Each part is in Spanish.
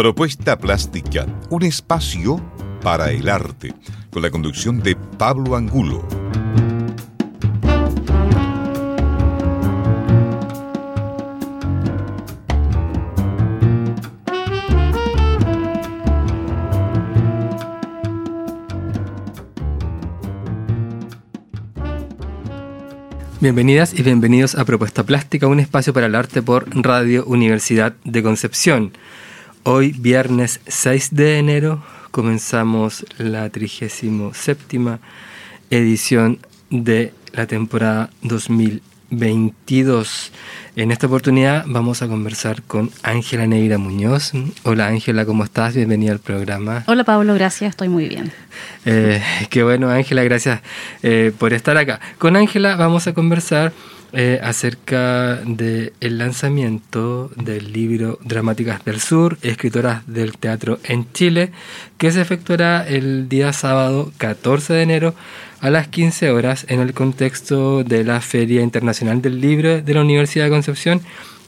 Propuesta Plástica, un espacio para el arte, con la conducción de Pablo Angulo. Bienvenidas y bienvenidos a Propuesta Plástica, un espacio para el arte por Radio Universidad de Concepción. Hoy, viernes 6 de enero, comenzamos la 37 edición de la temporada 2022. En esta oportunidad vamos a conversar con Ángela Neira Muñoz. Hola Ángela, ¿cómo estás? Bienvenida al programa. Hola Pablo, gracias, estoy muy bien. Eh, qué bueno Ángela, gracias eh, por estar acá. Con Ángela vamos a conversar eh, acerca del lanzamiento del libro Dramáticas del Sur, escritoras del teatro en Chile, que se efectuará el día sábado 14 de enero a las 15 horas en el contexto de la Feria Internacional del Libro de la Universidad de Concepción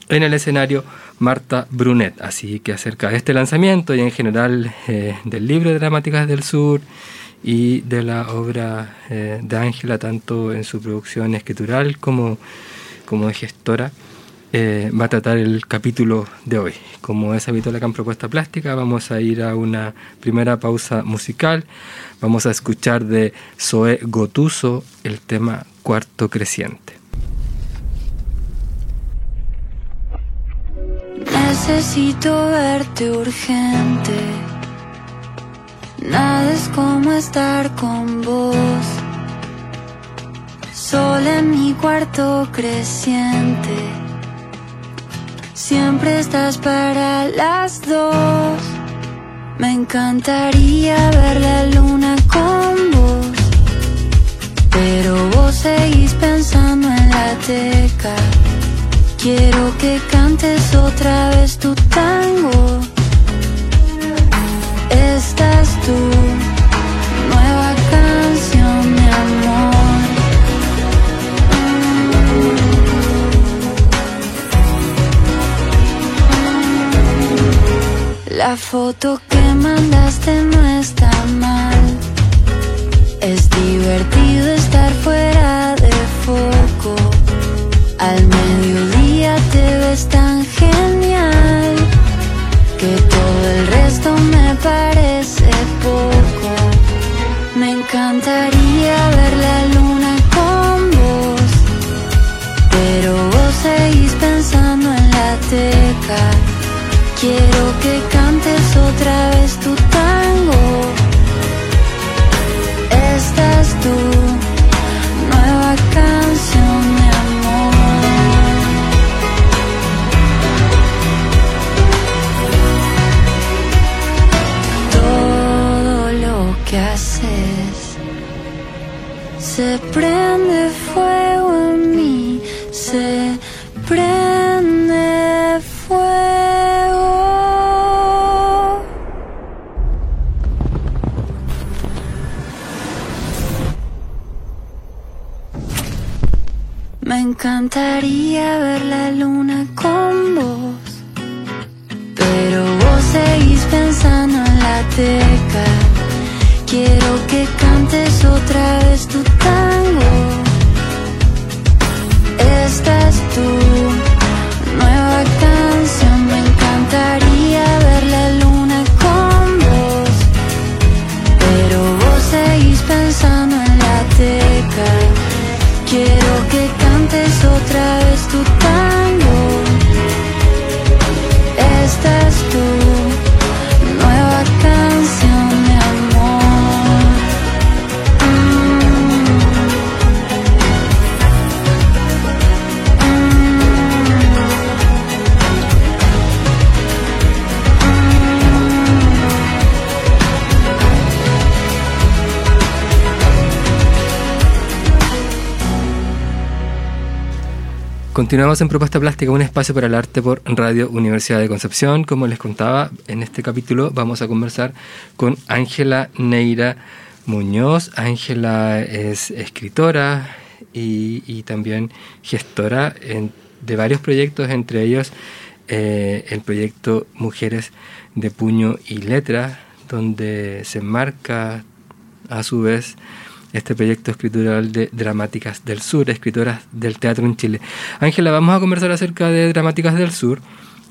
en el escenario Marta Brunet. Así que acerca de este lanzamiento y en general eh, del libro de Dramáticas del Sur y de la obra eh, de Ángela, tanto en su producción escritural como, como de gestora, eh, va a tratar el capítulo de hoy. Como es habitual acá en Propuesta Plástica, vamos a ir a una primera pausa musical. Vamos a escuchar de Zoe Gotuso el tema Cuarto Creciente. Necesito verte urgente. Nada es como estar con vos. Sol en mi cuarto creciente Siempre estás para las dos. Me encantaría ver la luna con vos. Pero vos seguís pensando en la teca. Quiero que cantes otra vez tu tango. Estás tú. La foto que mandaste no está mal. Es divertido estar fuera de foco. Al mediodía te ves tan genial que todo el resto me parece poco. Me encantaría ver la luna con vos, pero vos seguís pensando en la teca. Quiero que se prende fuego en mí, se prende fuego. encantaría ver la luna Continuamos en Propuesta Plástica, un espacio para el arte por Radio Universidad de Concepción. Como les contaba, en este capítulo vamos a conversar con Ángela Neira Muñoz. Ángela es escritora y, también gestora de varios proyectos, entre ellos eh, el proyecto Mujeres de Puño y Letra, donde se enmarca a su vez este proyecto escritural de Dramáticas del Sur, escritoras del teatro en Chile. Ángela, vamos a conversar acerca de Dramáticas del Sur.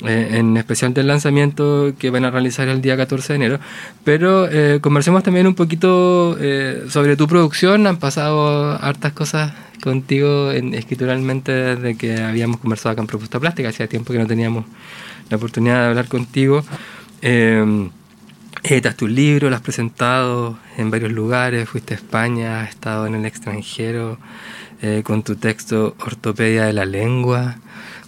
Eh, en especial del lanzamiento que van a realizar el día 14 de enero. Pero eh, conversemos también un poquito eh, sobre tu producción. Han pasado hartas cosas contigo en, escrituralmente desde que habíamos conversado acá en Propuesta Plástica. Hacía tiempo que no teníamos la oportunidad de hablar contigo. Eh, editas tu libro, lo has presentado en varios lugares, fuiste a España, has estado en el extranjero con tu texto Ortopedia de la Lengua.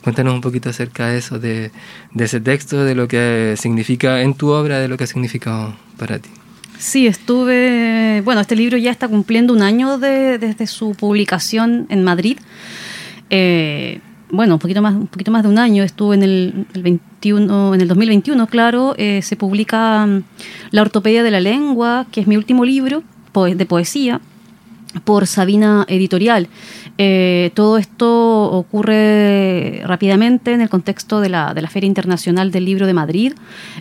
Cuéntanos un poquito acerca de eso, de, ese texto, de lo que significa en tu obra, de lo que ha significado para ti. Sí, estuve, bueno, este libro ya está cumpliendo un año desde su publicación en Madrid. Eh, bueno, un poquito más, un poquito más de un año. Estuve en el, 21, en el 2021, claro. Eh, se publica mm, La ortopedia de la lengua, que es mi último libro de poesía por Sabina Editorial. Eh, todo esto ocurre rápidamente en el contexto de la, de la Feria Internacional del Libro de Madrid,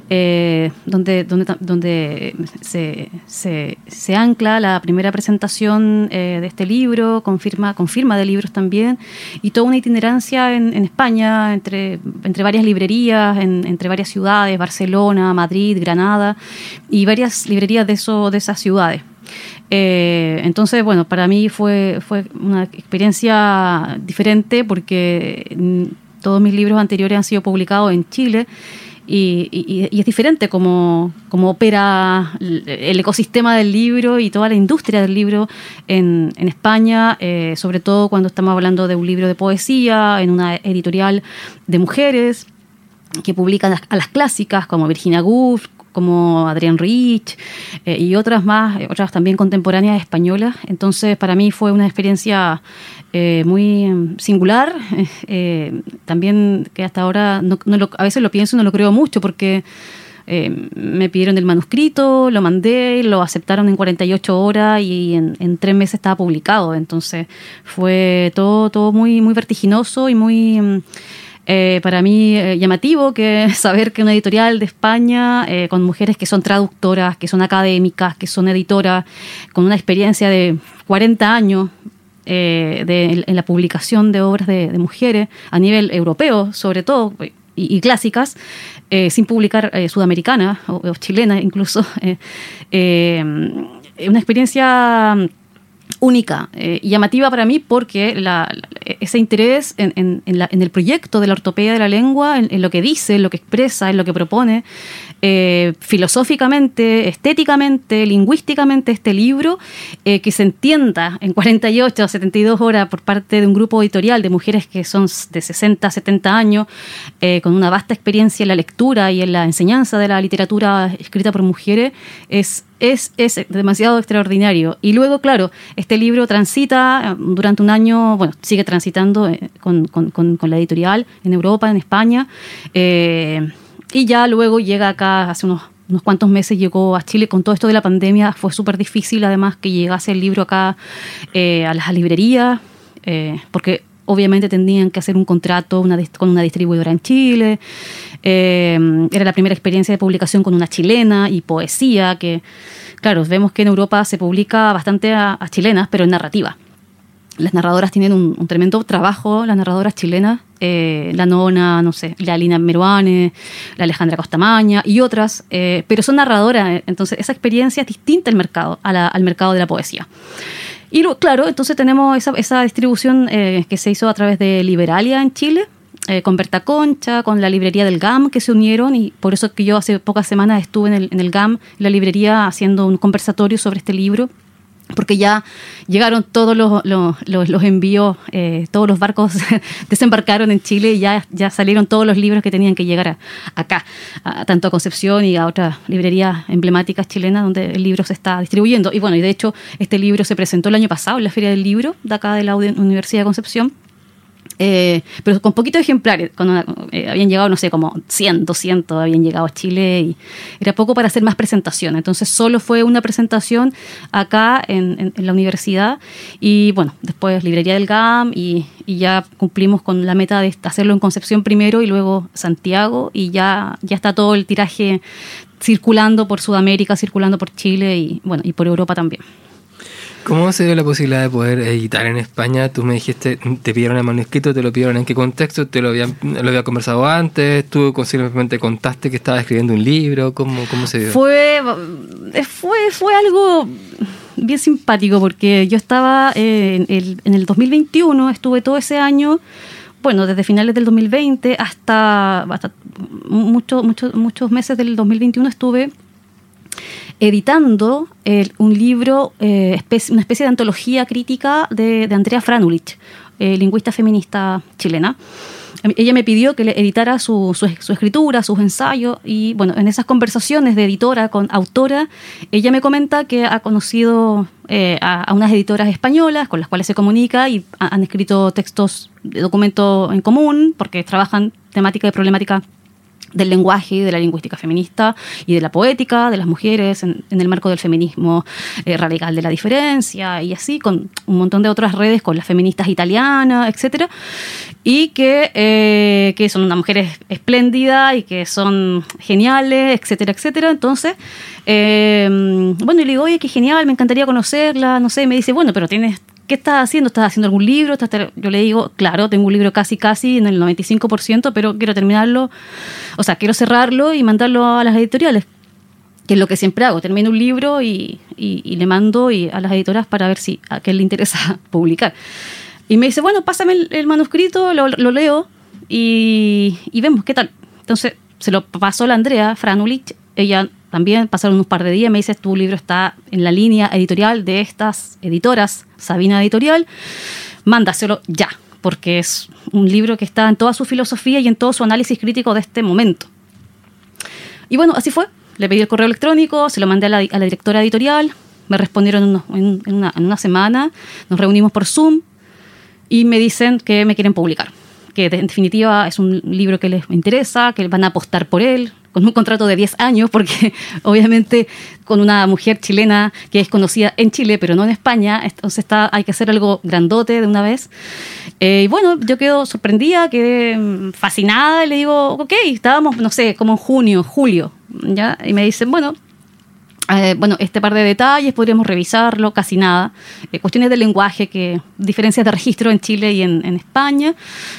eh, donde, donde, donde se, se, ancla la primera presentación eh, de este libro, confirma, confirma de libros también, y toda una itinerancia en, en España, entre, entre varias librerías, entre varias ciudades, Barcelona, Madrid, Granada, y varias librerías de, eso, de esas ciudades. Eh, entonces, bueno, para mí fue, fue una experiencia diferente porque mm, todos mis libros anteriores han sido publicados en Chile y, es diferente cómo, opera el ecosistema del libro y toda la industria del libro en, España, eh, sobre todo cuando estamos hablando de un libro de poesía, en una editorial de mujeres que publican a las clásicas como Virginia Woolf, como Adrián Rich eh, y otras más, eh, otras también contemporáneas españolas. Entonces, para mí fue una experiencia eh, muy mm, singular. también que hasta ahora no, a veces lo pienso y no lo creo mucho porque me pidieron el manuscrito, lo mandé, lo aceptaron en 48 horas y en, en, tres meses estaba publicado. Entonces, fue todo, todo muy, muy vertiginoso y muy mm, eh, para mí eh, llamativo que saber que una editorial de España eh, con mujeres que son traductoras, que son académicas, que son editoras, con una experiencia de 40 años de, en la publicación de obras de, mujeres a nivel europeo, sobre todo, y, clásicas, sin publicar sudamericanas o, o chilenas incluso. una experiencia única eh, y llamativa para mí porque ese interés en, el proyecto de la ortopedia de la lengua, en, lo que dice, en lo que expresa, en lo que propone, eh, filosóficamente, estéticamente, lingüísticamente este libro, eh, que se entienda en 48 o 72 horas por parte de un grupo editorial de mujeres que son de 60, 70 años, con una vasta experiencia en la lectura y en la enseñanza de la literatura escrita por mujeres, es es, demasiado extraordinario. Y luego, claro, este libro transita eh, durante un año, bueno, sigue transitando eh, con, la editorial en Europa, en España, eh, y ya luego llega acá hace unos unos cuantos meses llegó a Chile con todo esto de la pandemia. Fue súper difícil además que llegase el libro acá a las librerías, porque obviamente tenían que hacer un contrato con una distribuidora en Chile. Eh, era la primera experiencia de publicación con una chilena y poesía, que, claro, vemos que en Europa se publica bastante a, chilenas, pero en narrativa. Las narradoras tienen un, tremendo trabajo, las narradoras chilenas, eh, la Nona, no sé, la Lina Meruane, la Alejandra Costamaña y otras, eh, pero son narradoras, entonces esa experiencia es distinta al mercado, al mercado de la poesía. Y claro, entonces tenemos esa, esa distribución que se hizo a través de Liberalia en Chile, eh, con Berta Concha, con la librería del GAM que se unieron y por eso que yo hace pocas semanas estuve en el, en el GAM, la librería, haciendo un conversatorio sobre este libro porque ya llegaron todos los, los, envíos, eh, todos los barcos desembarcaron en Chile y ya, ya salieron todos los libros que tenían que llegar acá, tanto a Concepción y a otras librerías emblemáticas chilenas donde el libro se está distribuyendo. Y bueno, y de hecho este libro se presentó el año pasado en la Feria del Libro de acá de la Universidad de Concepción Eh, pero con poquitos ejemplares, cuando eh, habían llegado, no sé, como 100, 200, habían llegado a Chile y era poco para hacer más presentación. Entonces solo fue una presentación acá en, la universidad y bueno, después librería del GAM y, y, ya cumplimos con la meta de hacerlo en Concepción primero y luego Santiago y ya, ya está todo el tiraje circulando por Sudamérica, circulando por Chile y bueno, y por Europa también. ¿Cómo se dio la posibilidad de poder editar en España? Tú me dijiste, te pidieron el manuscrito, te lo pidieron en qué contexto, te lo habían, lo había conversado antes, tú simplemente contaste que estabas escribiendo un libro, ¿cómo, cómo se dio? Fue, fue, fue algo bien simpático porque yo estaba en, el, en el 2021, estuve todo ese año bueno, desde finales del 2020 hasta, hasta muchos muchos meses del 2021 estuve editando un libro, eh, una especie de antología crítica de, Andrea Franulich, eh, lingüista feminista chilena. Ella me pidió que le editara su, escritura, sus ensayos, y bueno, en esas conversaciones de editora con autora, ella me comenta que ha conocido eh, a, a, unas editoras españolas con las cuales se comunica y han escrito textos de documento en común, porque trabajan temática y problemática del lenguaje y de la lingüística feminista y de la poética de las mujeres en, el marco del feminismo eh, radical de la diferencia y así con un montón de otras redes con las feministas italianas, etcétera y que, eh, que son una mujer espléndida y que son geniales, etcétera, etcétera. Entonces, eh, bueno, y le digo, oye, qué genial, me encantaría conocerla, no sé, me dice, bueno, pero tienes ¿qué estás haciendo? ¿Estás haciendo algún libro? Yo le digo, claro, tengo un libro casi, casi en el 95%, pero quiero terminarlo, o sea, quiero cerrarlo y mandarlo a las editoriales, que es lo que siempre hago. Termino un libro y, le mando y a las editoras para ver si a qué le interesa publicar. Y me dice, bueno, pásame el, manuscrito, lo, leo y, y, vemos qué tal. Entonces se lo pasó la Andrea Franulich, ella también pasaron unos par de días, me dice, tu libro está en la línea editorial de estas editoras, Sabina Editorial, mándaselo ya, porque es un libro que está en toda su filosofía y en todo su análisis crítico de este momento. Y bueno, así fue. Le pedí el correo electrónico, se lo mandé a la, directora editorial, me respondieron en, una, en una semana, nos reunimos por Zoom y me dicen que me quieren publicar que en definitiva es un libro que les interesa, que van a apostar por él, con un contrato de 10 años, porque obviamente con una mujer chilena que es conocida en Chile, pero no en España, entonces está, hay que hacer algo grandote de una vez. Eh, y bueno, yo quedo sorprendida, quedé mm, fascinada, y le digo, ok, estábamos, no sé, como en junio, julio, ¿ya? Y me dicen, bueno, eh, bueno, este par de detalles podríamos revisarlo, casi nada. Eh, cuestiones de lenguaje, que diferencias de registro en Chile y en, España,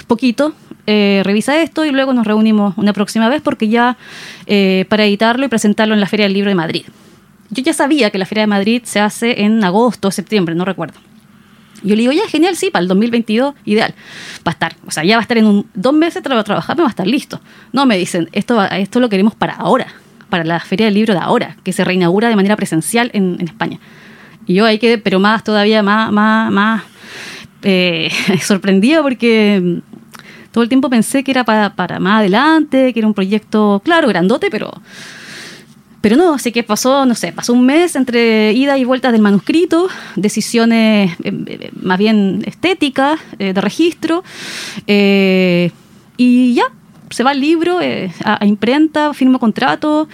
poquito. Eh, revisa esto y luego nos reunimos una próxima vez porque ya para editarlo y presentarlo en la Feria del Libro de Madrid. Yo ya sabía que la Feria de Madrid se hace en agosto o septiembre, no recuerdo. Yo le digo, ya, genial, sí, para el 2022, ideal. Va a estar, o sea, ya va a estar en un, dos meses, va a trabajar, va a estar listo. No, me dicen, esto, esto lo queremos para ahora para la Feria del Libro de ahora, que se reinaugura de manera presencial en, España. Y yo ahí quedé, pero más todavía, más, más, eh, sorprendida porque mm, todo el tiempo pensé que era para, para, más adelante, que era un proyecto, claro, grandote, pero, pero no, así que pasó, no sé, pasó un mes entre ida y vueltas del manuscrito, decisiones eh, eh, más bien estéticas, de registro, y ya, se va el libro eh, a, imprenta, firmo contrato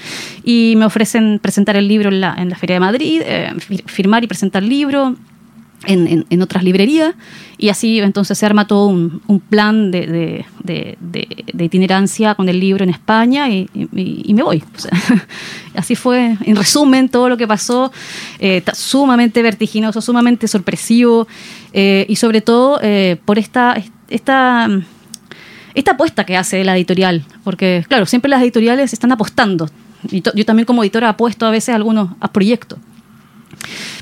y me ofrecen presentar el libro en la, en la Feria de Madrid, eh, firmar y presentar el libro. En, en, otras librerías y así entonces se arma todo un, un plan de, de, de, itinerancia con el libro en España y, y, me voy. así fue, en resumen, todo lo que pasó, eh, sumamente vertiginoso, sumamente sorpresivo y sobre todo por esta, esta esta apuesta que hace la editorial, porque claro, siempre las editoriales están apostando. Yo también como editora apuesto a veces a algunos a proyectos.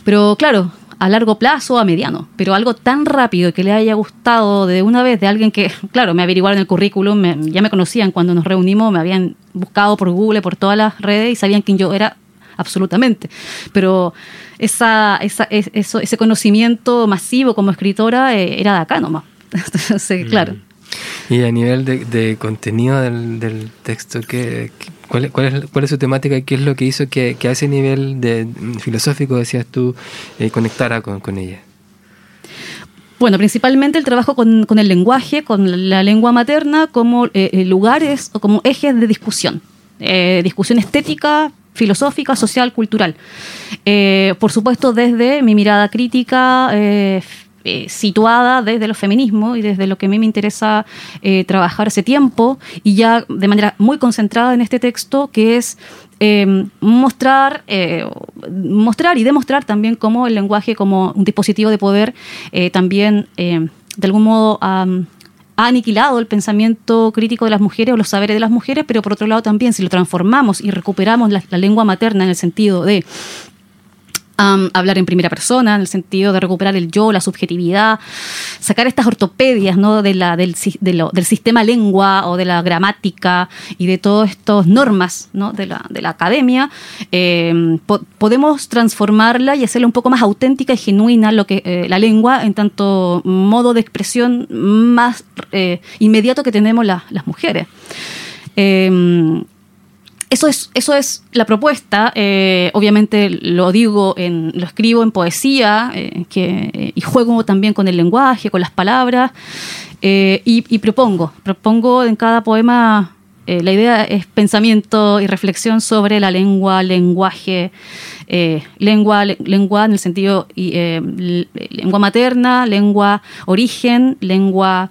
Pero claro, a largo plazo, a mediano, pero algo tan rápido que le haya gustado de una vez de alguien que, claro, me averiguaron el currículum, ya me conocían cuando nos reunimos, me habían buscado por Google, por todas las redes y sabían quién yo era absolutamente. Pero esa, esa, eso, ese conocimiento masivo como escritora eh, era de acá nomás. Entonces, claro. Mm. Y a nivel de, contenido del, texto, ¿qué, cuál, es, cuál, es, su temática y qué es lo que hizo que, a ese nivel de, filosófico, decías tú, eh, conectara con, ella? Bueno, principalmente el trabajo con, con el lenguaje, con la lengua materna, como eh, eh, lugares o como ejes de discusión. Eh, discusión estética, filosófica, social, cultural. Eh, por supuesto, desde mi mirada crítica, eh, situada desde los feminismos y desde lo que a mí me interesa eh, trabajar ese tiempo y ya de manera muy concentrada en este texto, que es eh, mostrar, eh, mostrar y demostrar también cómo el lenguaje como un dispositivo de poder también eh, de algún modo ha aniquilado el pensamiento crítico de las mujeres o los saberes de las mujeres, pero por otro lado también si lo transformamos y recuperamos la lengua materna en el sentido de am, hablar en primera persona, en el sentido de recuperar el yo, la subjetividad, sacar estas ortopedias ¿no? de la, del, de lo- del sistema lengua o de la gramática y de todas estas normas ¿no? de, la, de la academia, po- podemos transformarla y hacerla un poco más auténtica y genuina lo que eh, la lengua en tanto modo de expresión más eh, inmediato que tenemos la- las mujeres. Eso es, eso es la propuesta. eh, obviamente lo digo, en, lo escribo en poesía eh, que, y juego también con el lenguaje, con las palabras eh, y, y propongo, propongo en cada poema. eh, la idea es pensamiento y reflexión sobre la lengua, lenguaje, lengua, le- lengua en el sentido lengua materna, lengua origen, lengua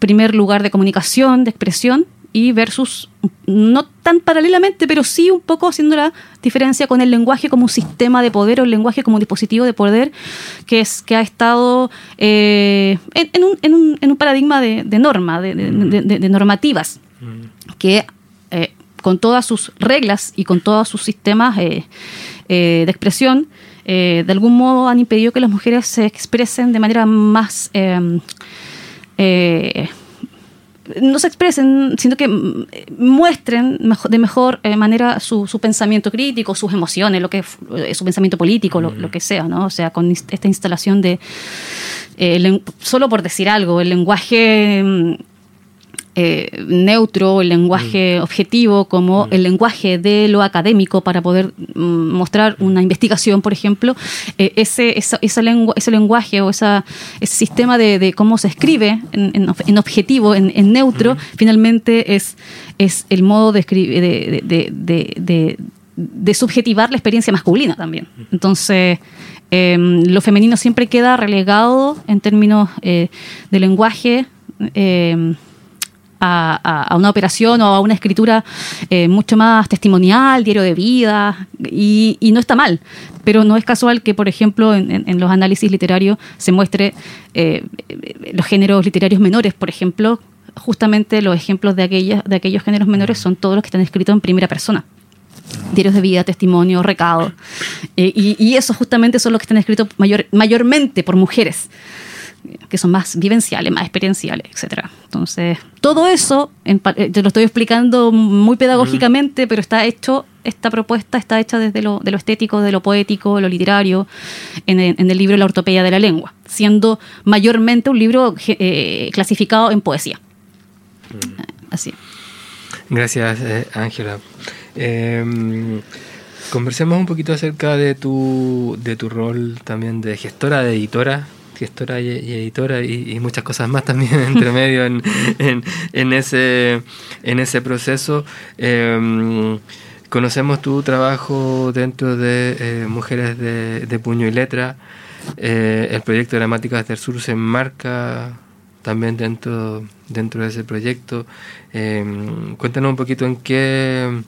primer lugar de comunicación, de expresión, y versus, no tan paralelamente, pero sí un poco haciendo la diferencia con el lenguaje como un sistema de poder o el lenguaje como un dispositivo de poder que, es, que ha estado eh, en, en un, en, un, en un paradigma de, de norma, de, normativas, que eh, con todas sus reglas y con todos sus sistemas eh, de expresión, de algún modo han impedido que las mujeres se expresen de manera más... eh, no se expresen, sino que mm, muestren de mejor eh, manera su, su pensamiento crítico, sus emociones, lo que eh, su pensamiento político, lo, lo que sea, ¿no? O sea, con esta instalación de eh, solo por decir algo, el lenguaje mm, eh, neutro, el lenguaje objetivo, como el lenguaje de lo académico para poder mm, mostrar una investigación, por ejemplo, eh, ese, esa, esa lengua, ese lenguaje o esa, ese sistema de, de cómo se escribe en, en ob- en objetivo, en, en neutro, finalmente es, es el modo de, de, de- subjetivar la experiencia masculina también. Entonces, eh, lo femenino siempre queda relegado en términos eh, de lenguaje. eh, a, una operación o a una escritura eh, mucho más testimonial, diario de vida, y, y no está mal. Pero no es casual que, por ejemplo, en, los análisis literarios se muestre eh, eh, los géneros literarios menores, por ejemplo, justamente los ejemplos de, aquellas, de aquellos géneros menores son todos los que están escritos en primera persona diarios de vida, testimonio, recado. Eh, y, y esos justamente son los que están escritos mayor, mayormente por mujeres, que son más vivenciales, más experienciales, etcétera. Entonces, todo eso, en eh, te lo estoy explicando muy pedagógicamente, pero está hecho, esta propuesta está hecha desde lo, de lo estético, de lo poético, lo literario, en el, en el libro La ortopedia de la lengua, siendo mayormente un libro eh, clasificado en poesía. Así. Gracias, eh, Ángela. Eh, conversemos un poquito acerca de tu, de tu rol también de gestora, de editora, gestora y, editora y, muchas cosas más también entre medio en, en, en ese, en ese proceso. Eh, conocemos tu trabajo dentro de eh, Mujeres de, Puño y Letra. Eh, el proyecto Gramáticas del Sur se enmarca también dentro, dentro de ese proyecto. Eh, cuéntanos un poquito en qué,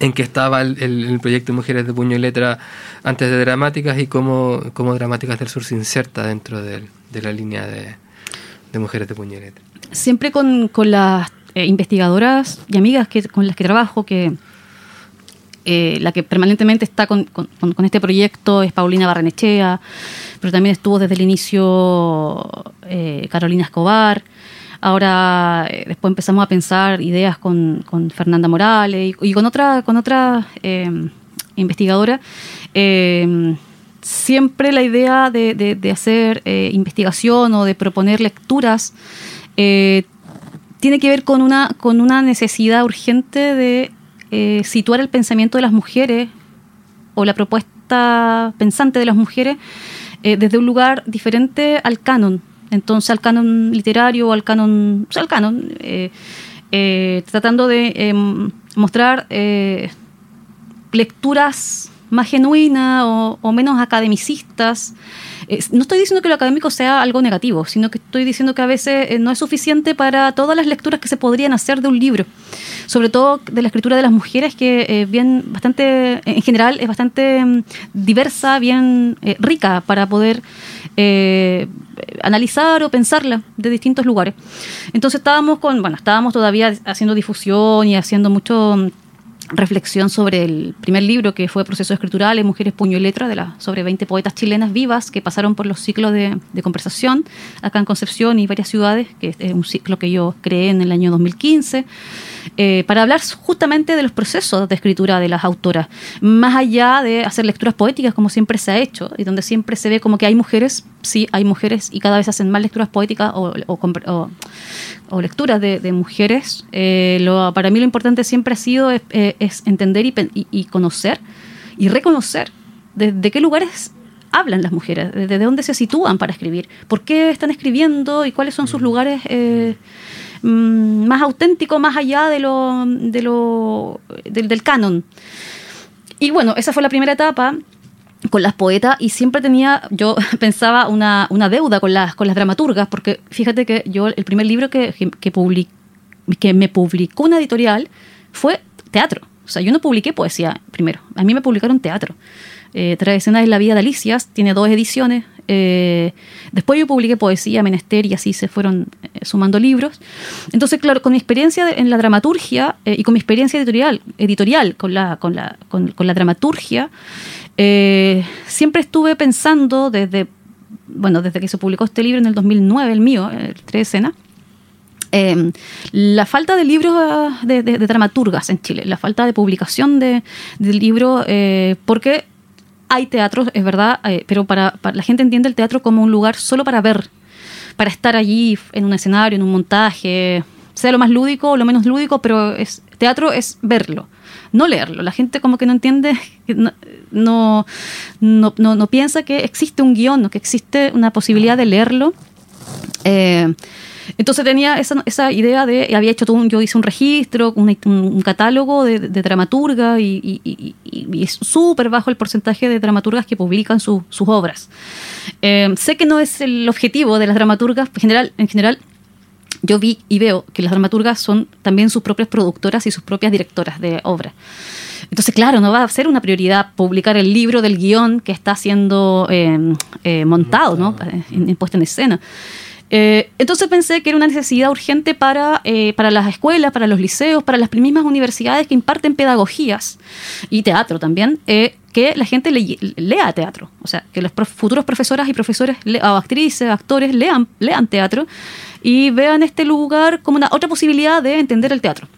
en qué estaba el, proyecto Mujeres de Puño y Letra antes de Dramáticas y cómo, cómo Dramáticas del Sur se inserta dentro de, la línea de, Mujeres de Puño y Letra. siempre con, con las eh, investigadoras y amigas que, con las que trabajo, que eh, la que permanentemente está con- con este proyecto es Paulina Barrenechea, pero también estuvo desde el inicio eh, Carolina Escobar. Ahora eh, después empezamos a pensar ideas con, con Fernanda Morales y, con otra, con otra eh, investigadora. Eh, siempre la idea de, de- hacer eh, investigación o de proponer lecturas eh, tiene que ver con una, con una necesidad urgente de situar el pensamiento de las mujeres o la propuesta pensante de las mujeres desde un lugar diferente al canon, entonces al canon literario o al canon, o sea, al canon, tratando de mostrar lecturas más genuinas o, menos academicistas. no estoy diciendo que lo académico sea algo negativo, sino que estoy diciendo que a veces eh, no es suficiente para todas las lecturas que se podrían hacer de un libro, sobre todo de la escritura de las mujeres, que eh, bien bastante, en general, es bastante mm, diversa, bien eh, rica para poder analizar o pensarla de distintos lugares. Entonces estábamos con, bueno, estábamos todavía haciendo difusión y haciendo mucho mm, reflexión sobre el primer libro que fue Procesos Escriturales, Mujeres, Puño y Letra, de la, sobre 20 poetas chilenas vivas que pasaron por los ciclos de, conversación acá en Concepción y varias ciudades, que es un ciclo que yo creé en el año 2015, eh, para hablar justamente de los procesos de escritura de las autoras, más allá de hacer lecturas poéticas como siempre se ha hecho, y donde siempre se ve como que hay mujeres, sí, hay mujeres y cada vez hacen más lecturas poéticas o, o, lecturas de, mujeres. Eh, lo, para mí lo importante siempre ha sido es, eh, entender y, conocer y reconocer desde qué lugares hablan las mujeres, desde dónde se sitúan para escribir, por qué están escribiendo y cuáles son sus lugares mm, más auténticos, más allá de lo, de lo del, canon. Y bueno, esa fue la primera etapa con las poetas y siempre tenía, yo pensaba una, una, deuda con las, con las dramaturgas, porque fíjate que yo el primer libro que, que, que me publicó una editorial fue teatro. O sea, yo no publiqué poesía primero, a mí me publicaron teatro. Eh, Tradicional es la vida de Alicias, tiene dos ediciones. Eh, después yo publiqué poesía, menester y así se fueron eh, sumando libros. Entonces, claro, con mi experiencia en la dramaturgia eh, y con mi experiencia editorial, editorial con, la, con, la, con la dramaturgia, siempre estuve pensando desde, bueno, desde que se publicó este libro en el 2009, el mío, el Tres Escenas, eh, la falta de libros ah, de, dramaturgas en Chile, la falta de publicación de, libros, eh, porque hay teatros, es verdad, eh, pero para, la gente entiende el teatro como un lugar solo para ver, para estar allí en un escenario, en un montaje, sea lo más lúdico o lo menos lúdico, pero es, teatro es verlo, no leerlo. La gente como que no entiende, no, no, no, piensa que existe un guion, que existe una posibilidad de leerlo. Eh, entonces tenía esa, esa idea de, había hecho todo un, yo hice un registro, un, catálogo de, dramaturgas y, es súper bajo el porcentaje de dramaturgas que publican sus obras. Eh, sé que no es el objetivo de las dramaturgas, en general, en general yo vi y veo que las dramaturgas son también sus propias productoras y sus propias directoras de obra. Entonces, claro, no va a ser una prioridad publicar el libro del guion que está siendo eh, eh, montado, ¿no? puesto en escena. Eh, entonces pensé que era una necesidad urgente para, eh, para las escuelas, para los liceos, para las mismas universidades que imparten pedagogías y teatro también, eh, que la gente lea teatro. O sea, que los futuros profesoras y profesores o actrices, actores lean, lean teatro y vean este lugar como una otra posibilidad de entender el teatro.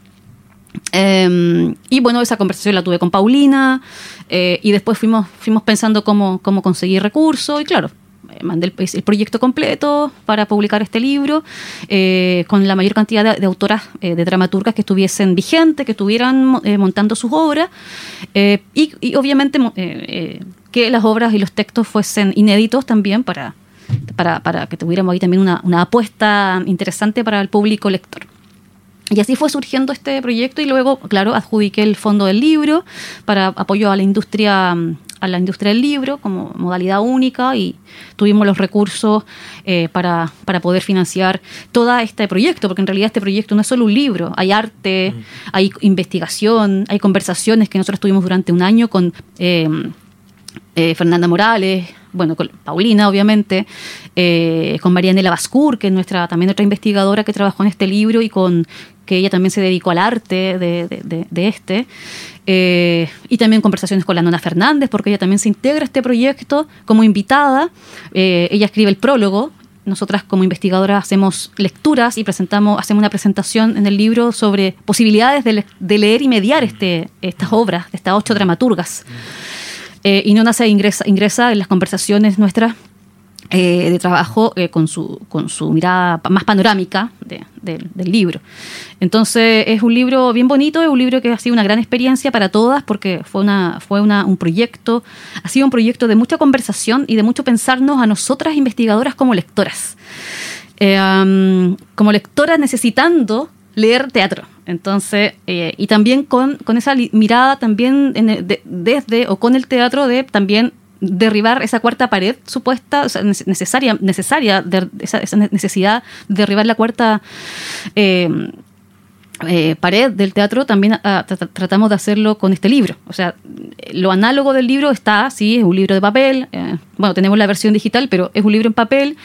Em, y bueno, esa conversación la tuve con Paulina y después fuimos, fuimos pensando cómo, cómo conseguir recursos y claro, eh, mandé el, proyecto completo para publicar este libro, eh, con la mayor cantidad de, autoras, eh, de dramaturgas que estuviesen vigentes, que estuvieran montando sus obras, y, obviamente que las obras y los textos fuesen inéditos también para, para, que tuviéramos ahí también una, una apuesta interesante para el público lector. Y así fue surgiendo este proyecto y luego, claro, adjudiqué el fondo del libro para apoyo a la industria a la industria del libro como modalidad única y tuvimos los recursos eh, para, para, poder financiar todo este proyecto, porque en realidad este proyecto no es solo un libro, hay arte, mm. hay investigación, hay conversaciones que nosotros tuvimos durante un año con eh, eh, Fernanda Morales, bueno, con Paulina, obviamente, con Marianela Bascur, que es nuestra, también nuestra investigadora que trabajó en este libro y con que ella también se dedicó al arte de, este. Eh, y también conversaciones con la Nona Fernández, porque ella también se integra a este proyecto como invitada. Eh, ella escribe el prólogo. Nosotras como investigadoras hacemos lecturas y presentamos, hacemos una presentación en el libro sobre posibilidades de, leer y mediar este, estas obras estas ocho dramaturgas. Eh, y Nona se ingresa, ingresa en las conversaciones nuestras eh, de trabajo eh, con, su, con su mirada más panorámica del libro. Entonces es un libro bien bonito, es un libro que ha sido una gran experiencia para todas porque fue, una, fue una, un proyecto, ha sido un proyecto de mucha conversación y de mucho pensarnos a nosotras investigadoras como lectoras. Como lectoras necesitando leer teatro. Entonces, y también con, con, esa mirada también desde o con el teatro de también derribar esa cuarta pared supuesta, necesaria, necesaria esa, necesidad de derribar la cuarta eh, eh, pared del teatro, también ah, tratamos de hacerlo con este libro. O sea, lo análogo del libro está, sí, es un libro de papel, eh, bueno, tenemos la versión digital, pero es un libro en papel,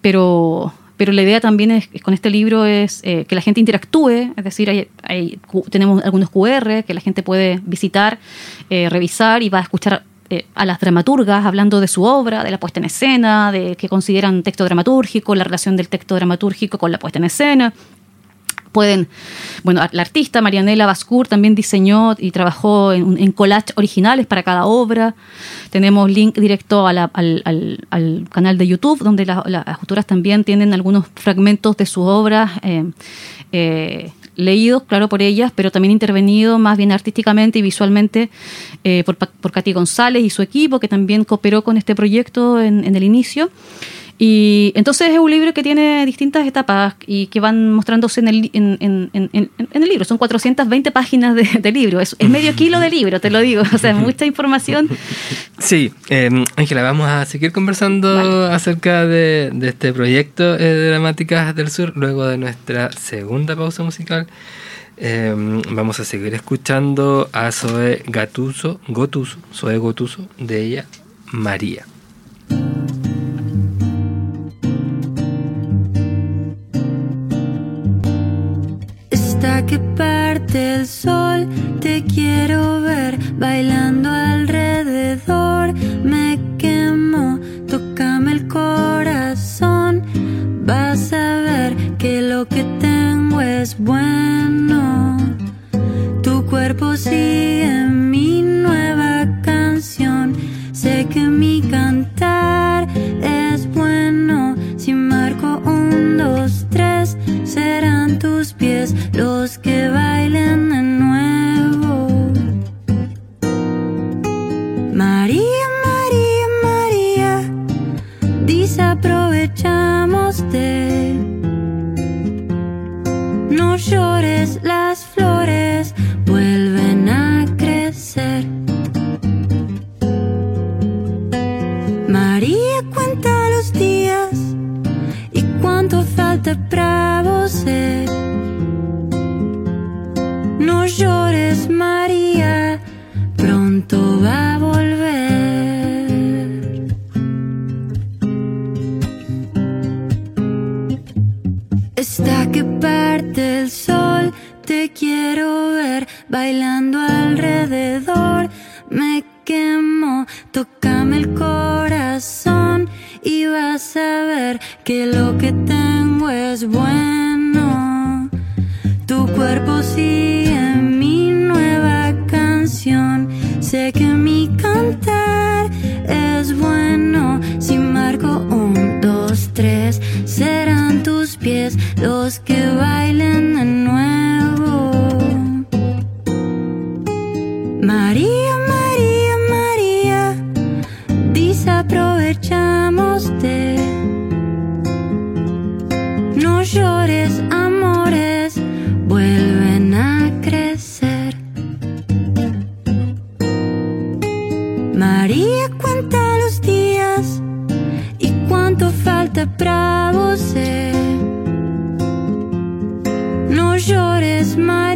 pero pero la idea también es, con este libro es que la gente interactúe, es decir, hay, tenemos algunos QR que la gente puede visitar, revisar y va a escuchar eh, a las dramaturgas hablando de su obra, de la puesta en escena, de que consideran texto dramatúrgico, la relación del texto dramatúrgico con la puesta en escena. Pueden, bueno, la artista Marianela Bascour también diseñó y trabajó en, en collage originales para cada obra. Tenemos link directo al, canal de YouTube, donde las autoras también tienen algunos fragmentos de sus obras eh, eh, leídos, claro, por ellas, pero también intervenido más bien artísticamente y visualmente eh, por, por Katy González y su equipo, que también cooperó con este proyecto en, en el inicio. Y entonces es un libro que tiene distintas etapas y que van mostrándose en el, en, en, en, el libro. Son 420 páginas de, libro. Es, medio kilo de libro, te lo digo. O sea, mucha información. Sí, em, Ángela, vamos a seguir conversando acerca de, de, este proyecto eh, de Dramáticas del Sur luego de nuestra segunda pausa musical. Em, vamos a seguir escuchando a Zoe Gatuso, Gotuso, Zoe Gotuso, de ella, María. Que parte el sol, te quiero ver bailando alrededor. Me quemo, tócame el corazón. Vas a ver que lo que tengo es bueno. Tu cuerpo sigue mi nueva canción. Sé que mi que María cuenta los días y cuánto falta para vos. No llores, María,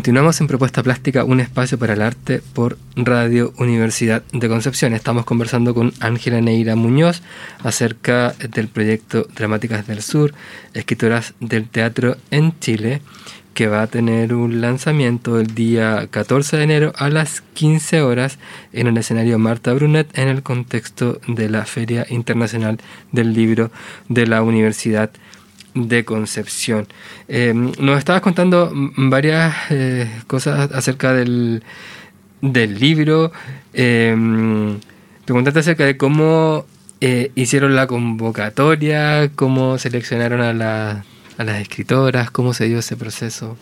continuamos en Propuesta Plástica, un espacio para el arte por Radio Universidad de Concepción. Estamos conversando con Ángela Neira Muñoz acerca del proyecto Dramáticas del Sur, escritoras del teatro en Chile, que va a tener un lanzamiento el día 14 de enero a las 15 horas en el escenario Marta Brunet en el contexto de la Feria Internacional del Libro de la Universidad de Concepción. Eh, nos estabas contando varias eh, cosas acerca del, del libro. Eh, preguntaste acerca de cómo eh, hicieron la convocatoria, cómo seleccionaron a, la, a las escritoras, cómo se dio ese proceso.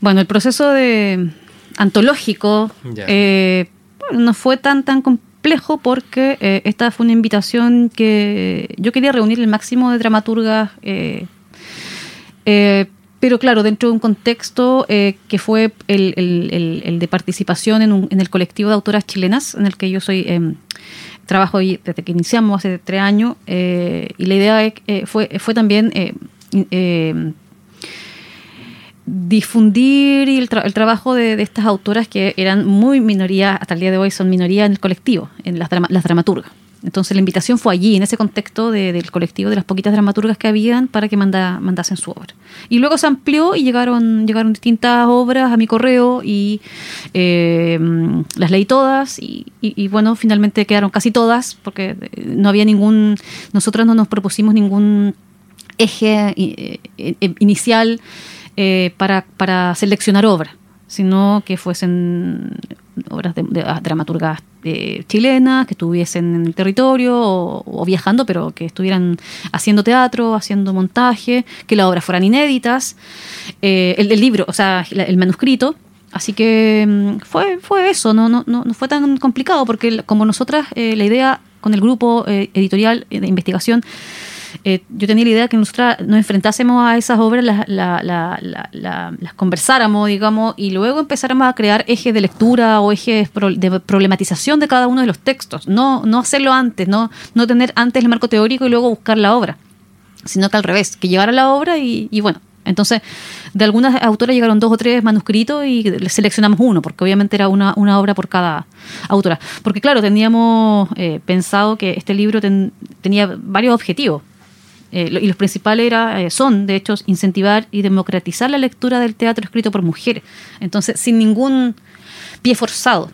Bueno, el proceso de antológico eh, no fue tan tan complejo porque eh, esta fue una invitación que yo quería reunir el máximo de dramaturgas, eh, eh, pero claro, dentro de un contexto que fue el, de participación en, un- en el colectivo de autoras chilenas, en el que yo soy em, trabajo desde que iniciamos hace tres años, y la idea es- fue, fue también difundir el, tra- el trabajo de, estas autoras que eran muy minoría, hasta el día de hoy son minoría en el colectivo, en las, drama- las dramaturgas. Entonces la invitación fue allí, en ese contexto de- del colectivo de las poquitas dramaturgas que habían para que manda- mandasen su obra. Y luego se amplió y llegaron, llegaron distintas obras a mi correo y eh, las leí todas y, y- bueno, finalmente quedaron casi todas porque eh, no había ningún, nosotros no nos propusimos ningún eje eh, eh, inicial eh, para, para seleccionar obras, sino que fuesen obras de, de dramaturgas eh, chilenas, que estuviesen en el territorio o, viajando, pero que estuvieran haciendo teatro, haciendo montaje, que las obras fueran inéditas, eh, el, el libro, o sea, la- el manuscrito. Así que mm, fue, fue eso, no, no, no, no fue tan complicado, porque como nosotras, eh, la idea con el grupo eh, editorial eh, de investigación eh, yo tenía la idea que nosotras nos enfrentásemos a esas obras, la- la- la- la- las conversáramos, digamos, y luego empezáramos a crear ejes de lectura o ejes de problematización de cada uno de los textos. No, no hacerlo antes, no, no tener antes el marco teórico y luego buscar la obra, sino que al revés, que llegara la obra y, bueno. Entonces, de algunas autoras llegaron dos o tres manuscritos y seleccionamos uno, porque obviamente era una, una obra por cada autora. Porque claro, teníamos eh, pensado que este libro ten- tenía varios objetivos. Eh, y los principales era, eh, son, de hecho, incentivar y democratizar la lectura del teatro escrito por mujeres. Entonces, sin ningún pie forzado.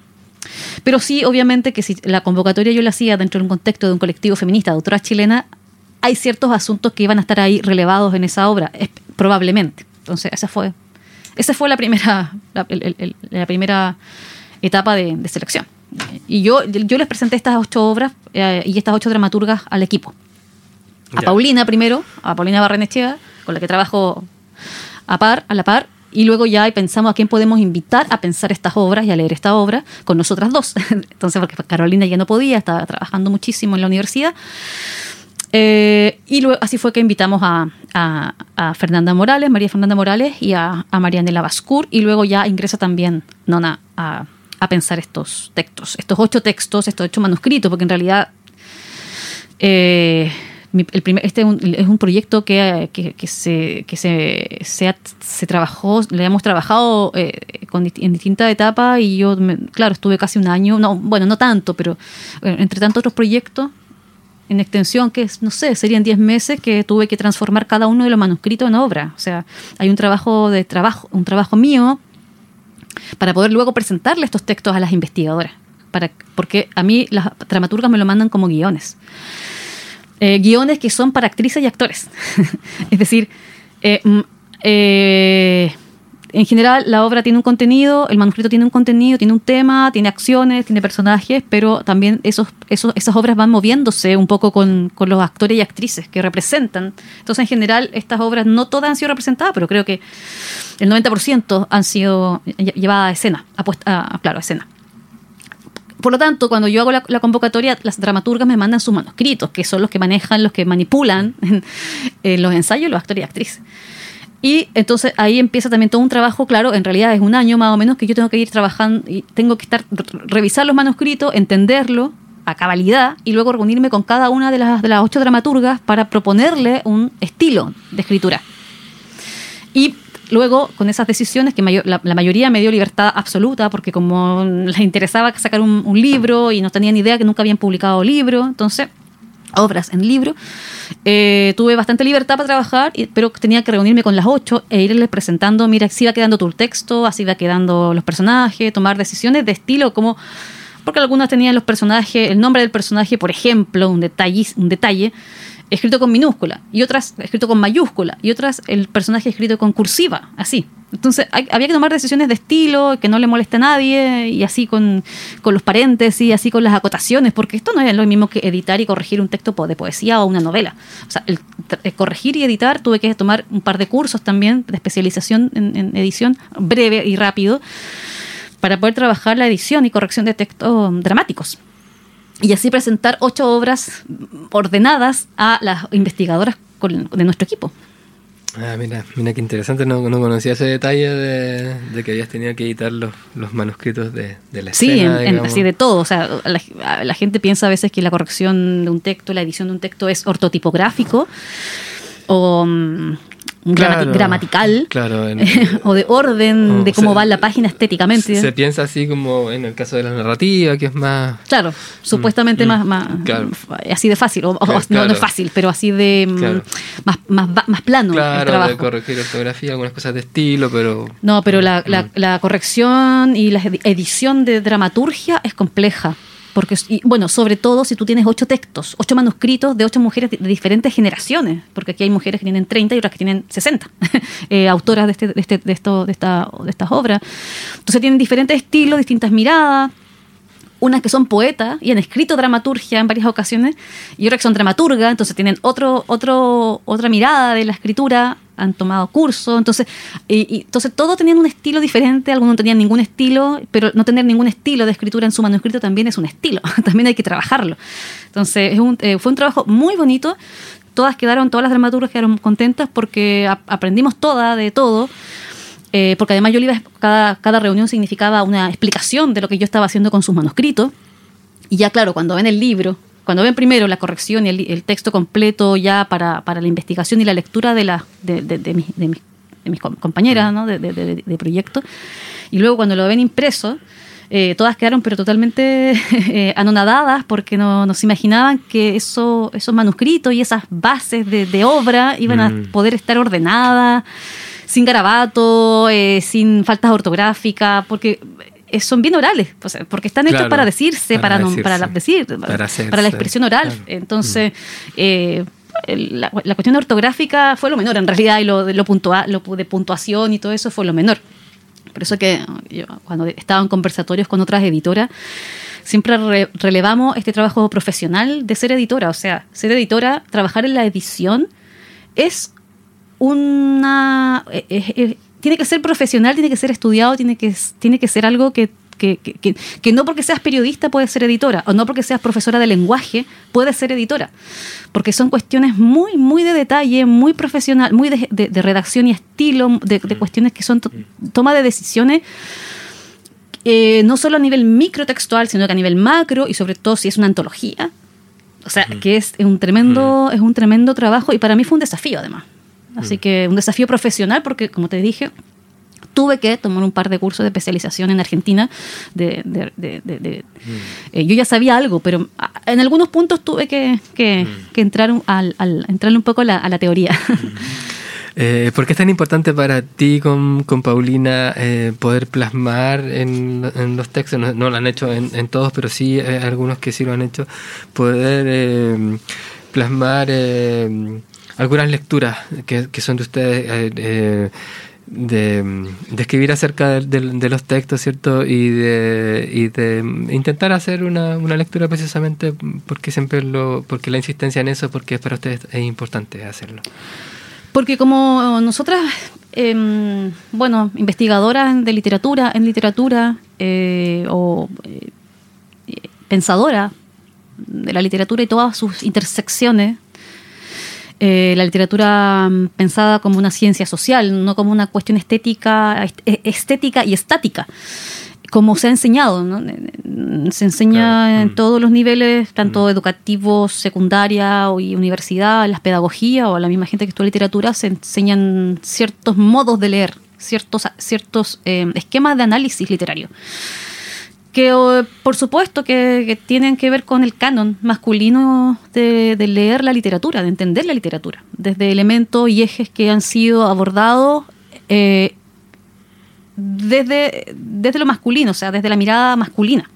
Pero sí, obviamente, que si la convocatoria yo la hacía dentro de un contexto de un colectivo feminista de autoras chilenas, hay ciertos asuntos que iban a estar ahí relevados en esa obra, probablemente. Entonces, esa fue, esa fue la primera, la, primera etapa de, de selección. Y yo, yo les presenté estas ocho obras eh, y estas ocho dramaturgas al equipo a Ya. Paulina primero, a Paulina Barrenechea, con la que trabajo a par, a la par, y luego ya pensamos a quién podemos invitar a pensar estas obras y a leer esta obra con nosotras dos. Entonces, porque Carolina ya no podía, estaba trabajando muchísimo en la universidad. Eh, y luego, así fue que invitamos a, a- a Fernanda Morales, María Fernanda Morales y a, a Marianela Bascur, y luego ya ingresa también Nona a, a pensar estos textos, estos ocho textos, estos ocho manuscritos, porque en realidad eh, el primer, este es un, proyecto que, que- se, que se, se, ha- se trabajó, le hemos trabajado eh, en distintas etapas y yo, me- claro, estuve casi un año, no, bueno, no tanto, pero eh, entre tantos otros proyectos en extensión, que no sé, serían 10 meses que tuve que transformar cada uno de los manuscritos en obra. O sea, hay un trabajo de trabajo, un trabajo mío para poder luego presentarle estos textos a las investigadoras. Para, porque a mí las dramaturgas me lo mandan como guiones. Eh, guiones que son para actrices y actores. es decir, eh, mm, eh, en general la obra tiene un contenido, el manuscrito tiene un contenido, tiene un tema, tiene acciones, tiene personajes, pero también esos, esas obras van moviéndose un poco con, con los actores y actrices que representan. Entonces, en general, estas obras no todas han sido representadas, pero creo que el 90% han sido lle- llevadas a escena, a a- claro, a escena. Por lo tanto, cuando yo hago la, convocatoria, las dramaturgas me mandan sus manuscritos, que son los que manejan, los que manipulan los ensayos, los actores y actrices. Y entonces ahí empieza también todo un trabajo, claro, en realidad es un año más o menos que yo tengo que ir trabajando y tengo que estar re- revisar los manuscritos, entenderlo a cabalidad y luego reunirme con cada una de las, de las ocho dramaturgas para proponerle un estilo de escritura. Y luego, con esas decisiones, que mayor- la, mayoría me dio libertad absoluta, porque como les interesaba sacar un, libro y no tenían idea que nunca habían publicado libro, entonces, obras en libro, eh, tuve bastante libertad para trabajar, pero tenía que reunirme con las ocho e irles presentando, mira, así va quedando tu texto, así va quedando los personajes, tomar decisiones de estilo como... Porque algunas tenían los personajes, el nombre del personaje, por ejemplo, un detalle, un detalle escrito con minúscula, y otras escrito con mayúscula, y otras el personaje escrito con cursiva, así. Entonces hay- había que tomar decisiones de estilo, que no le moleste a nadie, y así con, con los paréntesis, así con las acotaciones, porque esto no es lo mismo que editar y corregir un texto de poesía o una novela. O sea, el, el corregir y editar tuve que tomar un par de cursos también de especialización en, en edición, breve y rápido, para poder trabajar la edición y corrección de textos dramáticos y así presentar ocho obras ordenadas a las investigadoras con- de nuestro equipo. Ah, mira, mira qué interesante, no, no conocía ese detalle de, de que habías tenido que editar los, los manuscritos de, de la Sí, en- en- de todo. O sea, la, a- la gente piensa a veces que la corrección de un texto, la edición de un texto es ortotipográfico o mm, Claro, gramatical Claro, en- o de orden o de cómo se- va la página estéticamente. se piensa así como en el caso de la narrativa, que es más... Claro, supuestamente mm, más, más claro. así de fácil, o, no, es fácil, pero así de mm, más, más, más plano el Claro, trabajo. de corregir ortografía, algunas cosas de estilo, pero... No, pero la, la- Mm. la corrección y la edi- edición de dramaturgia es compleja. Porque, bueno, sobre todo si tú tienes ocho textos, ocho manuscritos de ocho mujeres de, de diferentes generaciones, porque aquí hay mujeres que tienen 30 y otras que tienen 60, eh, autoras de, este, de, este- de, esto, de, esta, de estas obras. Entonces tienen diferentes estilos, distintas miradas, unas que son poetas y han escrito dramaturgia en varias ocasiones, y otras que son dramaturgas, entonces tienen otro, otro, otra mirada de la escritura, han tomado curso, entonces, y, y- entonces todos tenían un estilo diferente, algunos no tenían ningún estilo, pero no tener ningún estilo de escritura en su manuscrito también es un estilo, también hay que trabajarlo. Entonces es un- eh, fue un trabajo muy bonito, todas quedaron, todas las dramaturgas quedaron contentas porque ap- aprendimos toda de todo. Eh, porque además yo le iba, cada, cada reunión significaba una explicación de lo que yo estaba haciendo con sus manuscritos. Y ya claro, cuando ven el libro, cuando ven primero la corrección y el, el texto completo ya para, para la investigación y la lectura de, la, de, de- de mis, de mis- de mis com- compañeras ¿no? de, proyecto, y luego cuando lo ven impreso, eh, todas quedaron pero totalmente eh, anonadadas porque no, no se imaginaban que eso, esos manuscritos y esas bases de, de obra iban a Mm. poder estar ordenadas, sin garabato, eh, sin faltas ortográficas, porque son bien orales, o sea, porque están hechos Claro, para decirse, para para, decirse, para la- decir, para la expresión oral. claro. Entonces, eh, el- la, la cuestión ortográfica fue lo menor en realidad y lo, de lo, puntua- lo de puntuación y todo eso fue lo menor. Por eso que yo, cuando estaba en conversatorios con otras editoras, siempre re- relevamos este trabajo profesional de ser editora. O sea, ser editora, trabajar en la edición, es una... eh, eh, eh, tiene que ser profesional, tiene que ser estudiado, tiene que, tiene que ser algo que, que, que- que- que no porque seas periodista puedes ser editora, o no porque seas profesora de lenguaje puedes ser editora. Porque son cuestiones muy, muy de detalle, muy profesional, muy de, de- de redacción y estilo, de, de cuestiones que son to- toma de decisiones eh, no solo a nivel microtextual, sino que a nivel macro y sobre todo si es una antología. O sea, que es un tremendo, es un tremendo trabajo y para mí fue un desafío además. Así que un desafío profesional porque, como te dije, tuve que tomar un par de cursos de especialización en Argentina. De, de- de- de- de- eh, yo ya sabía algo, pero ah, en algunos puntos tuve que, que- que entrar al, al- entrarle un poco a la, a la teoría. Eh, ¿Por qué es tan importante para ti con, con Paulina eh, poder plasmar en, en los textos? No, no lo han hecho en, en todos, pero sí eh, algunos que sí lo han hecho. Poder eh, plasmar eh, algunas lecturas que, que son de ustedes. eh, eh, de, de escribir acerca de, de- los textos, ¿cierto? Y de, y de intentar hacer una, una lectura precisamente porque siempre lo, porque la insistencia en eso, porque para ustedes es importante hacerlo. Porque como nosotras, em, bueno, investigadoras de literatura, en literatura, eh, o eh, pensadora de la literatura y todas sus intersecciones, eh, la literatura mm, pensada como una ciencia social, no como una cuestión estética, est- estética y estática como se ha enseñado, ¿no? Se enseña Claro. en Mm. todos los niveles, tanto educativos, secundaria y universidad, en las pedagogías o a la misma gente que estudia literatura, se enseñan ciertos modos de leer, ciertos, ciertos eh, esquemas de análisis literario. Que por supuesto que, tienen que ver con el canon masculino de, de leer la literatura, de entender la literatura, desde elementos y ejes que han sido abordados eh, desde, desde lo masculino, o sea, desde la mirada masculina.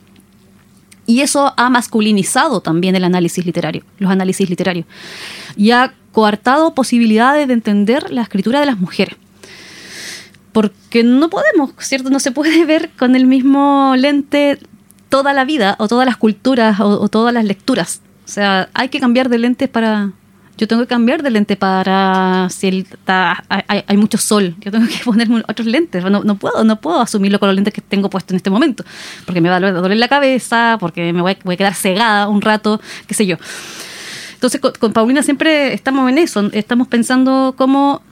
Y eso ha masculinizado también el análisis literario, los análisis literarios. Y ha coartado posibilidades de entender la escritura de las mujeres. Porque no podemos, ¿cierto? No se puede ver con el mismo lente toda la vida, o todas las culturas, o, o todas las lecturas. O sea, hay que cambiar de lentes para. Yo tengo que cambiar de lente para si el- está- hay, hay mucho sol. Yo tengo que ponerme otros lentes. No, no puedo, no puedo asumirlo con los lentes que tengo puestos en este momento. Porque me va a doler, la cabeza, porque me voy voy a quedar cegada un rato, qué sé yo. Entonces, con, con Paulina siempre estamos en eso. Estamos pensando cómo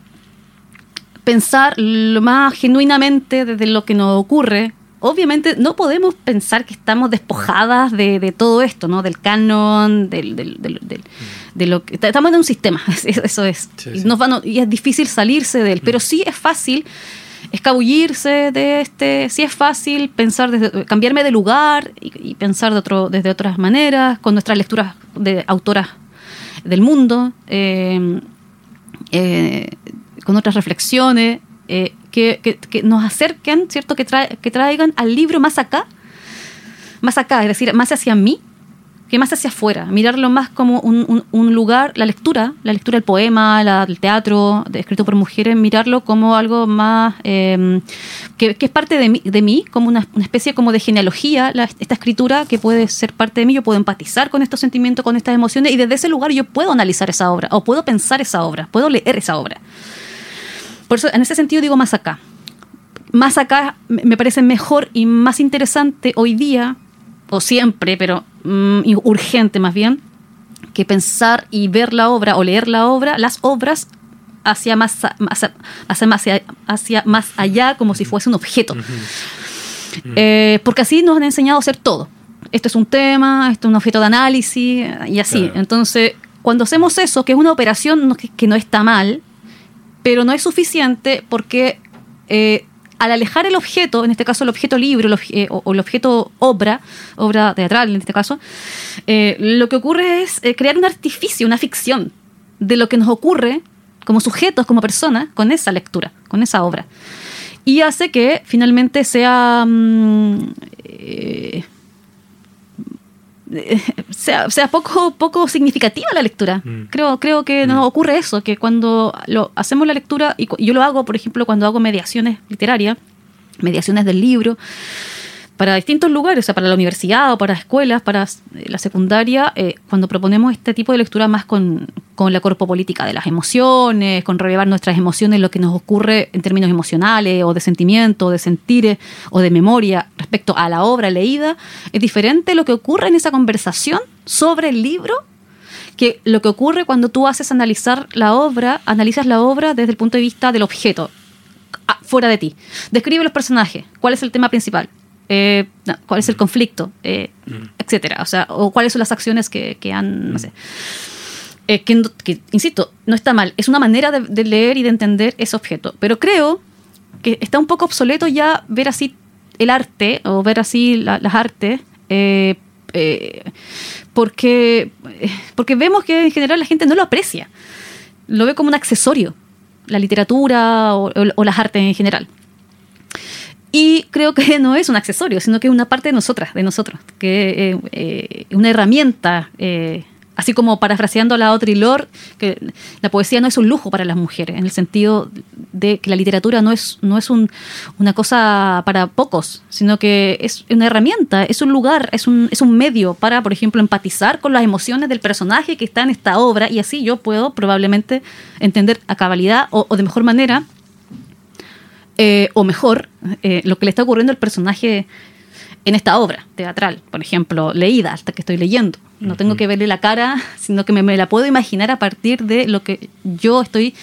pensar lo más genuinamente desde lo que nos ocurre. Obviamente no podemos pensar que estamos despojadas de, de todo esto, ¿no? Del canon, del, del- del- del- de lo que... Estamos en un sistema, eso es. Sí, y, sí. nos van- y es difícil salirse de él, pero sí es fácil escabullirse de este, sí es fácil pensar desde, cambiarme de lugar y, y pensar de otro, desde otras maneras, con nuestras lecturas de autoras del mundo. eh, eh, con otras reflexiones eh, que, que- que nos acerquen, ¿cierto? Que, trae- que traigan al libro más acá, más acá, es decir, más hacia mí, que más hacia afuera, mirarlo más como un, un- lugar, la lectura, la lectura del poema, la- el teatro escrito por mujeres, mirarlo como algo más eh, que, que es parte de mí, de mí como una, una especie como de genealogía, la- esta escritura que puede ser parte de mí, yo puedo empatizar con estos sentimientos, con estas emociones, y desde ese lugar yo puedo analizar esa obra, o puedo pensar esa obra, puedo leer esa obra. Por eso, en ese sentido digo más acá. Más acá me parece mejor y más interesante hoy día, o siempre, pero mm, urgente más bien, que pensar y ver la obra o leer la obra, las obras hacia más, hacia, más, hacia, hacia más allá como si fuese un objeto. Eh, porque así nos han enseñado a hacer todo. Esto es un tema, esto es un objeto de análisis y así. Claro. Entonces, cuando hacemos eso, que es una operación que, que no está mal, pero no es suficiente porque eh, al alejar el objeto, en este caso el objeto libro eh, o, el objeto obra, obra teatral en este caso, eh, lo que ocurre es crear un artificio, una ficción de lo que nos ocurre como sujetos, como personas, con esa lectura, con esa obra. Y hace que finalmente sea... mm, sea, sea poco, poco significativa la lectura. Mm. Creo, creo que nos ocurre eso, que cuando lo, hacemos la lectura, y yo lo hago, por ejemplo, cuando hago mediaciones literarias, mediaciones del libro, para distintos lugares, o sea, para la universidad o para escuelas, para eh, la secundaria, eh, cuando proponemos este tipo de lectura más con, con la política de las emociones, con relevar nuestras emociones, lo que nos ocurre en términos emocionales o de sentimiento, de sentires o de memoria respecto a la obra leída, es diferente lo que ocurre en esa conversación sobre el libro que lo que ocurre cuando tú haces analizar la obra, analizas la obra desde el punto de vista del objeto, fuera de ti. Describe los personajes, cuál es el tema principal, eh, no, cuál es el conflicto, eh, etcétera. O sea, o cuáles son las acciones que, que han, no sé. Eh, que, insisto, no está mal. Es una manera de, de leer y de entender ese objeto. Pero creo que está un poco obsoleto ya ver así el arte o ver así la- las artes. porque, porque vemos que en general la gente no lo aprecia. Lo ve como un accesorio, la literatura o, o- o las artes en general. Y creo que no es un accesorio, sino que es una parte de nosotras, de nosotros, que es eh, una herramienta, eh, así como parafraseando a la Audre Lorde, que la poesía no es un lujo para las mujeres, en el sentido de que la literatura no es, no es un- una cosa para pocos, sino que es una herramienta, es un lugar, es un, es un medio para, por ejemplo, empatizar con las emociones del personaje que está en esta obra y así yo puedo probablemente entender a cabalidad o de mejor manera eh, o mejor, eh, lo que le está ocurriendo al personaje en esta obra teatral, por ejemplo, leída, hasta que estoy leyendo. No tengo que verle la cara, sino que me, me la puedo imaginar a partir de lo que yo estoy,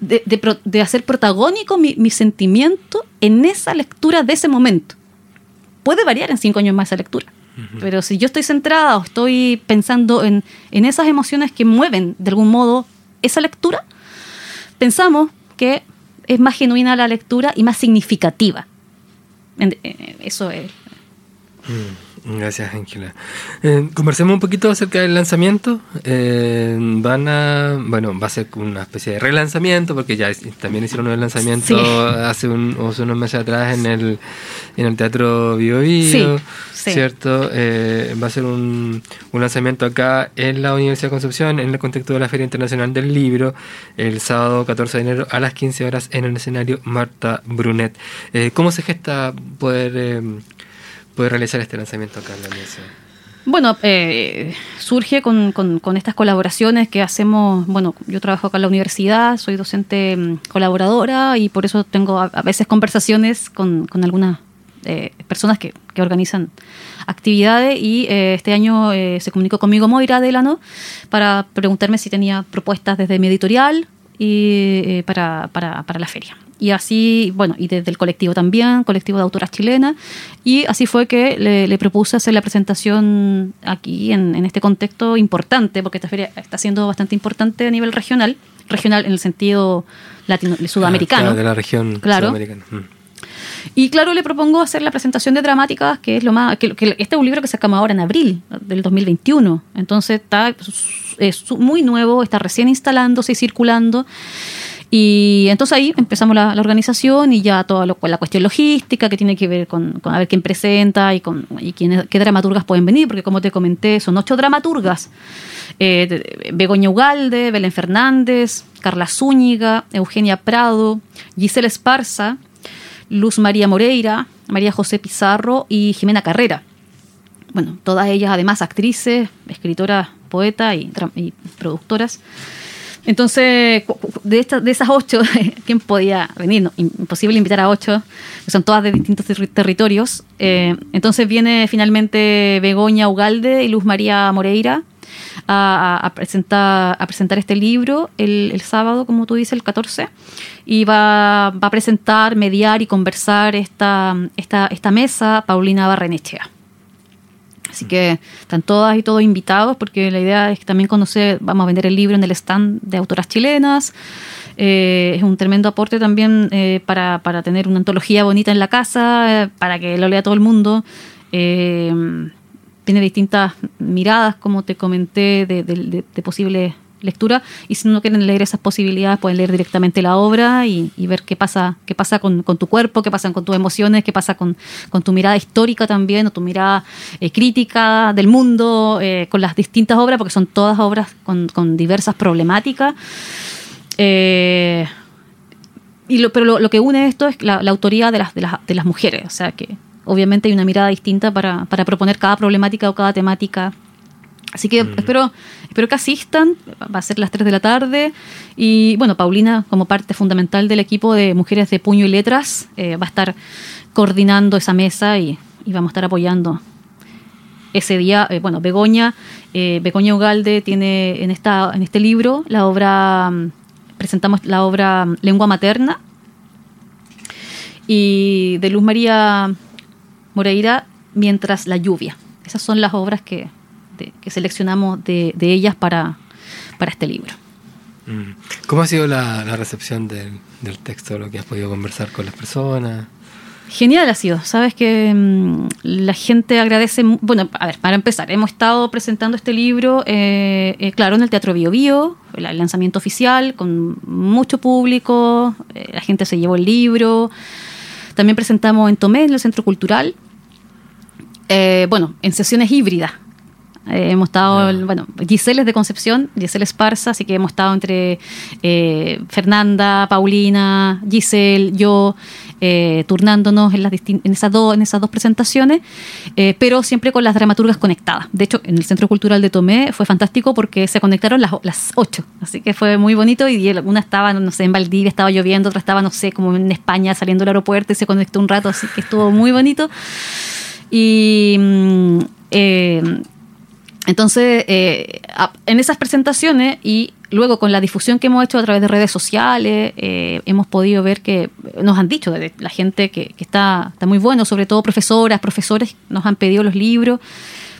de, de pro- de hacer protagónico mi, mi sentimiento en esa lectura de ese momento. puede variar en cinco años más esa lectura. Pero si yo estoy centrada o estoy pensando en, en esas emociones que mueven de algún modo esa lectura, pensamos que es más genuina la lectura y más significativa. Eh, Eso es. Mm, Gracias, Ángela. Eh, conversemos un poquito acerca del lanzamiento. Eh, van a, bueno, va a ser una especie de relanzamiento porque ya es- también hicieron un lanzamiento Sí. hace, un- hace unos meses atrás en el, en el Teatro Bio, Bio, Sí, sí. ¿cierto? Eh, va a ser un, un lanzamiento acá en la Universidad de Concepción en el contexto de la Feria Internacional del Libro el sábado 14 de enero a las 15 horas en el escenario Marta Brunet. Eh, ¿Cómo se gesta poder... poder realizar este lanzamiento acá en la universidad. Bueno, eh, surge con, con- estas colaboraciones que hacemos. Bueno, yo trabajo acá en la universidad, soy docente mm, colaboradora y por eso tengo a, veces conversaciones con, con algunas eh, personas que, que organizan actividades. Y eh, este año eh, se comunicó conmigo Moira Delano para preguntarme si tenía propuestas desde mi editorial y para, para, para la feria. Y así, bueno, y desde el colectivo también, colectivo de autoras chilenas, y así fue que le, le propuse hacer la presentación aquí en, en este contexto importante, porque esta feria está siendo bastante importante a nivel regional, regional en el sentido latino, sudamericano. Ah, claro, de la región Claro. sudamericana. Mm. Y claro, le propongo hacer la presentación de dramáticas, que es lo más. Que, que este es un libro que sacamos ahora en abril del 2021. Entonces está es muy nuevo, está recién instalándose y circulando. Y entonces ahí empezamos la, la organización y ya toda lo- la cuestión logística que tiene que ver con, a ver quién presenta y, con, y quiénes- qué dramaturgas pueden venir, porque como te comenté, son ocho dramaturgas. Eh, Begoña Ugalde, Belén Fernández, Carla Zúñiga, Eugenia Prado, Gisela Esparza, Luz María Moreira, María José Pizarro y Jimena Carrera. Bueno, todas ellas además actrices, escritoras, poetas y productoras. Entonces, de, estas de esas ocho, ¿quién podía venir? No, imposible invitar a ocho, que son todas de distintos terri- territorios. Eh, entonces viene finalmente Begoña Ugalde y Luz María Moreira a presentar, a presentar este libro el, el sábado, como tú dices, el 14, y va, va a presentar, mediar y conversar esta, esta, esta mesa Paulina Barrenechea. Así que están todas y todos invitados porque la idea es que también conocer, vamos a vender el libro en el stand de autoras chilenas. Eh, es un tremendo aporte también eh, para, para tener una antología bonita en la casa, eh, para que lo lea todo el mundo. Tiene distintas miradas, como te comenté, de, de- de- de posible lectura. Y si no quieren leer esas posibilidades, pueden leer directamente la obra y, ver qué pasa, qué pasa con, tu cuerpo, qué pasa con tus emociones, qué pasa con, tu mirada histórica también, o tu mirada eh, crítica del mundo, eh, con las distintas obras, porque son todas obras con, con diversas problemáticas. Eh, y lo, pero lo, lo que une esto es la, la autoría de las, de, las, de las mujeres, o sea que obviamente hay una mirada distinta para, para proponer cada problemática o cada temática. Así que espero, espero que asistan, va a ser las 3 de la tarde. Y bueno, Paulina, como parte fundamental del equipo de Mujeres de Puño y Letras, eh, va a estar coordinando esa mesa y, y vamos a estar apoyando ese día, eh, bueno, Begoña, eh, Begoña Ugalde tiene en, esta, en este libro la obra, mm, presentamos la obra mm, Lengua Materna y de Luz María Moreira, Mientras la lluvia. Esas son las obras que, de- que seleccionamos de, de ellas para, para este libro. Mm. ¿Cómo ha sido la, la recepción del, del texto, lo que has podido conversar con las personas? Genial ha sido, sabes que mm, la gente agradece, bueno, a ver, para empezar, hemos estado presentando este libro, eh, eh, claro, en el Teatro Bio Bio, el, el lanzamiento oficial, con mucho público, eh, la gente se llevó el libro, también presentamos en Tomé, en el Centro Cultural, bueno, en sesiones híbridas. Eh, hemos estado, bueno, Giselle es de Concepción, Giselle Esparza, así que hemos estado entre eh, Fernanda, Paulina, Giselle, yo, eh, turnándonos en, las en, esas dos, en esas dos presentaciones, pero siempre con las dramaturgas conectadas. De hecho, en el Centro Cultural de Tomé fue fantástico porque se conectaron las, las ocho, así que fue muy bonito y una estaba, no sé, en Valdivia, estaba lloviendo, otra estaba, no sé, como en España saliendo del aeropuerto y se conectó un rato, así que estuvo muy bonito. Y mm, eh, entonces, eh, en esas presentaciones y luego con la difusión que hemos hecho a través de redes sociales, eh, hemos podido ver que nos han dicho de la gente que, está, está muy bueno, sobre todo profesoras, profesores nos han pedido los libros.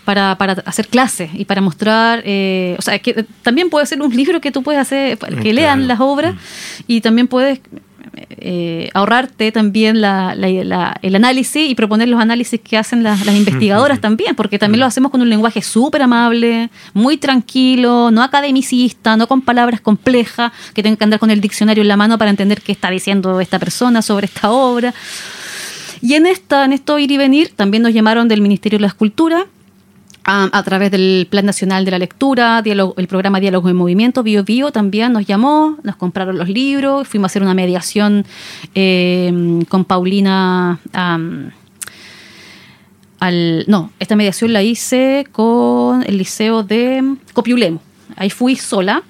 Para, para, hacer clases y para mostrar, eh, o sea, que también puede ser un libro que tú puedes hacer, que lean las obras mm. y también puedes eh, ahorrarte también el análisis y proponer los análisis que hacen las, investigadoras también, porque también lo hacemos con un lenguaje súper amable, muy tranquilo, no academicista, no con palabras complejas, que tengan que andar con el diccionario en la mano para entender qué está diciendo esta persona sobre esta obra. Y en esta, en esto ir y venir, también nos llamaron del Ministerio de la Escultura a, través del Plan Nacional de la Lectura, el programa Diálogo en Movimiento, Bio Bio también nos llamó, nos compraron los libros, fuimos a hacer una mediación eh, con Paulina. al, no, esta mediación la hice con el Liceo de Copiulemo. Ahí fui sola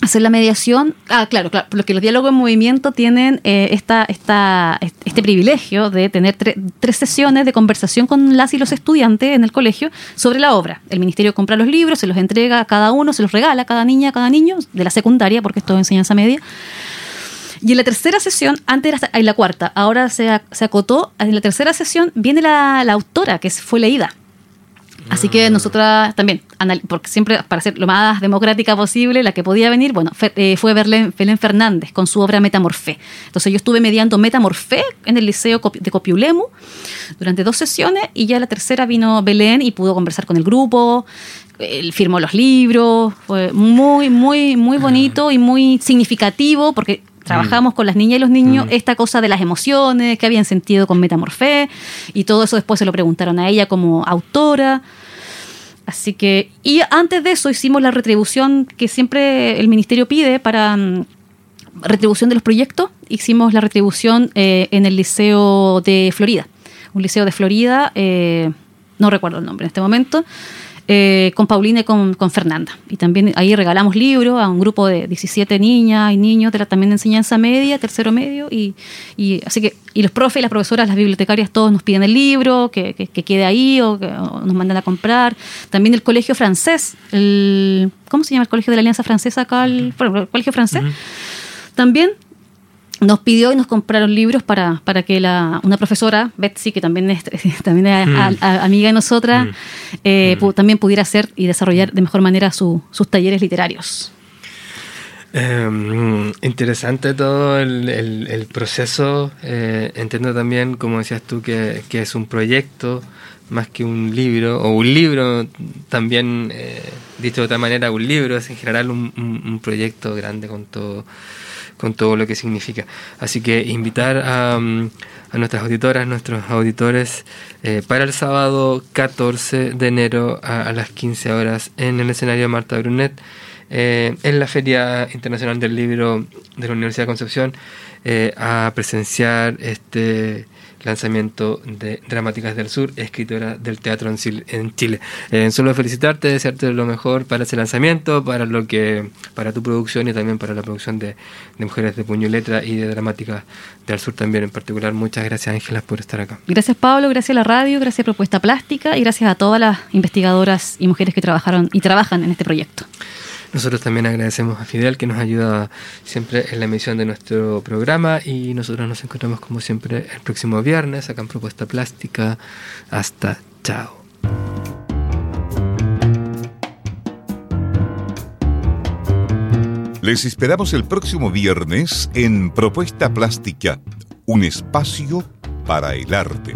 hacer la mediación. Ah, claro, claro, porque los diálogos en movimiento tienen eh, esta, esta, este privilegio de tener tres sesiones de conversación con las y los estudiantes en el colegio sobre la obra. El ministerio compra los libros, se los entrega a cada uno, se los regala a cada niña, a cada niño de la secundaria, porque esto es enseñanza media. Y en la tercera sesión, antes era la cuarta, ahora se, se acotó, en la tercera sesión viene la, la autora que fue leída Así que nosotras también, porque siempre para ser lo más democrática posible, la que podía venir, bueno, eh, fue Belén, Fernández con su obra Metamorfé. Entonces yo estuve mediando Metamorfé en el Liceo de Copiulemu durante dos sesiones y ya la tercera vino Belén y pudo conversar con el grupo, él firmó los libros, fue muy, muy, muy bonito y muy significativo porque trabajamos mm. con las niñas y los niños mm. esta cosa de las emociones, que habían sentido con Metamorfé, y todo eso después se lo preguntaron a ella como autora. Así que, y antes de eso hicimos la retribución que siempre el ministerio pide para mm, retribución de los proyectos. Hicimos la retribución eh, en el Liceo de Florida, un liceo de Florida, eh, no recuerdo el nombre en este momento, eh, con Paulina y con, Fernanda. Y también ahí regalamos libros a un grupo de 17 niñas y niños de la también de enseñanza media, tercero medio, y, y así que y los profes, las profesoras, las bibliotecarias, todos nos piden el libro, que, que, quede ahí o, que, nos mandan a comprar. También el colegio francés, el, ¿cómo se llama el colegio de la Alianza Francesa acá? El, colegio francés. También nos pidió y nos compraron libros para, para que la, una profesora, Betsy, que también es, también es mm. amiga de nosotras, mm. Eh, mm. también pudiera hacer y desarrollar de mejor manera sus talleres literarios. Em, interesante todo el, proceso. Eh, entiendo también, como decías tú, que, es un proyecto más que un libro, o un libro también, eh, dicho de otra manera, un libro es en general un, un proyecto grande con todo con todo lo que significa. Así que invitar a, mm, nuestras auditoras, nuestros auditores, eh, para el sábado 14 de enero a, las 15 horas en el escenario Marta Brunet, eh, en la Feria Internacional del Libro de la Universidad de Concepción, eh, a presenciar este lanzamiento de Dramáticas del Sur, escritora del teatro en Chile. Eh, solo felicitarte, desearte lo mejor para ese lanzamiento, para lo que, para tu producción y también para la producción de, Mujeres de Puño y Letra y de Dramáticas del Sur también en particular. Muchas gracias Ángelas por estar acá. Gracias Pablo, gracias a la radio, gracias a Propuesta Plástica y gracias a todas las investigadoras y mujeres que trabajaron y trabajan en este proyecto. Nosotros también agradecemos a Fidel que nos ayuda siempre en la emisión de nuestro programa y nosotros nos encontramos como siempre el próximo viernes acá en Propuesta Plástica. Hasta chao. Les esperamos el próximo viernes en Propuesta Plástica, un espacio para el arte.